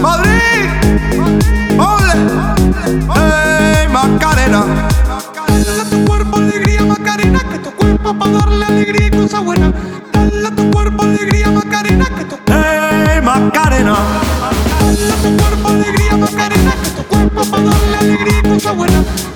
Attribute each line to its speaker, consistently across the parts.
Speaker 1: Madrid. Ole. Hey, Macarena.
Speaker 2: Dale a tu cuerpo alegría, Macarena, que tu cuerpo para darle alegría y cosas buenas. Dale a tu cuerpo alegría, Macarena, que tu
Speaker 1: Hey, Macarena.
Speaker 2: Dale a tu cuerpo alegría, Macarena, que tu cuerpo para darle alegría y cosas buenas.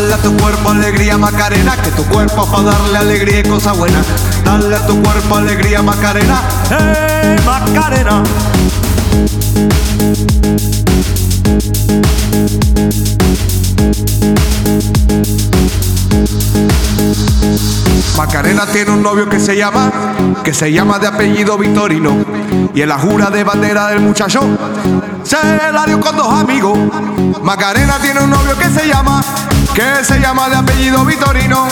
Speaker 2: Dale a tu cuerpo alegría, Macarena, que tu
Speaker 1: cuerpo para darle alegría y cosas buenas. Dale a tu cuerpo alegría, Macarena. Hey, Macarena. Macarena tiene un novio que se llama, que se llama de apellido Vitorino. Y en la jura de bandera del muchacho se con dos amigos. Macarena tiene un novio que se llama, que se llama de apellido Vitorino.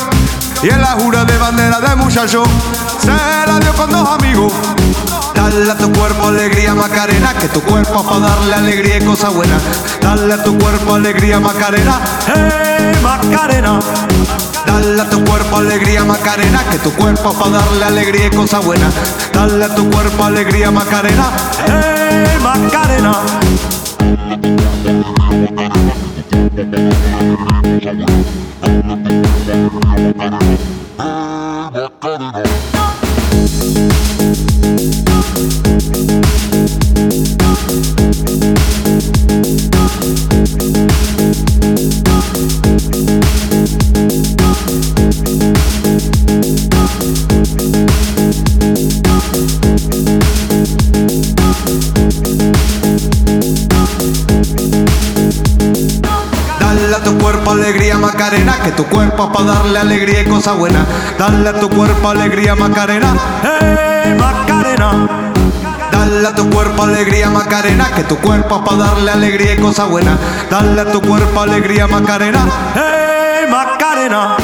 Speaker 1: Y en la jura de bandera del muchacho se la dio con dos amigos. Dale a tu cuerpo alegría Macarena, que tu cuerpo para darle alegría y cosas buenas. Dale a tu cuerpo alegría Macarena, hey Macarena. Dale a tu cuerpo alegría Macarena, que tu cuerpo para darle alegría y cosas buenas. Dale a tu cuerpo alegría Macarena, hey Macarena. Uh, Dale a tu cuerpo alegría Macarena, que tu cuerpo para darle alegría y cosas buenas. Dale a tu cuerpo alegría Macarena, hey Macarena. Dale a tu cuerpo alegría Macarena, que tu cuerpo para darle alegría y cosas buenas. Dale a tu cuerpo alegría Macarena, hey Macarena.